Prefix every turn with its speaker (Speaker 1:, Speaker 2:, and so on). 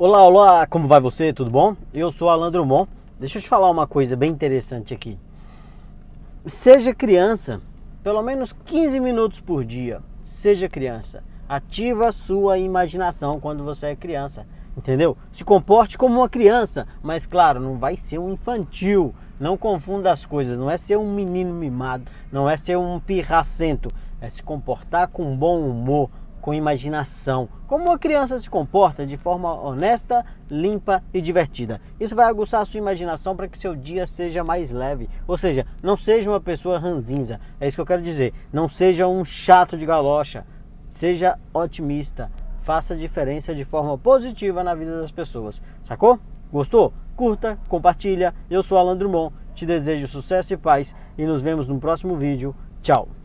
Speaker 1: Olá, olá, como vai você? Tudo bom? Eu sou Alan Drummond. Deixa eu te falar uma coisa bem interessante aqui. Seja criança, pelo menos 15 minutos por dia. Seja criança. Ativa a sua imaginação quando você é criança. Entendeu? Se comporte como uma criança, mas claro, não vai ser um infantil. Não confunda as coisas. Não é ser um menino mimado, não é ser um pirracento. É se comportar com bom humor, com imaginação, como uma criança se comporta de forma honesta, limpa e divertida. Isso vai aguçar a sua imaginação para que seu dia seja mais leve. Ou seja, não seja uma pessoa ranzinza. É isso que eu quero dizer. Não seja um chato de galocha. Seja otimista. Faça diferença de forma positiva na vida das pessoas. Sacou? Gostou? Curta, compartilha. Eu sou Alan Drummond. Te desejo sucesso e paz e nos vemos no próximo vídeo. Tchau.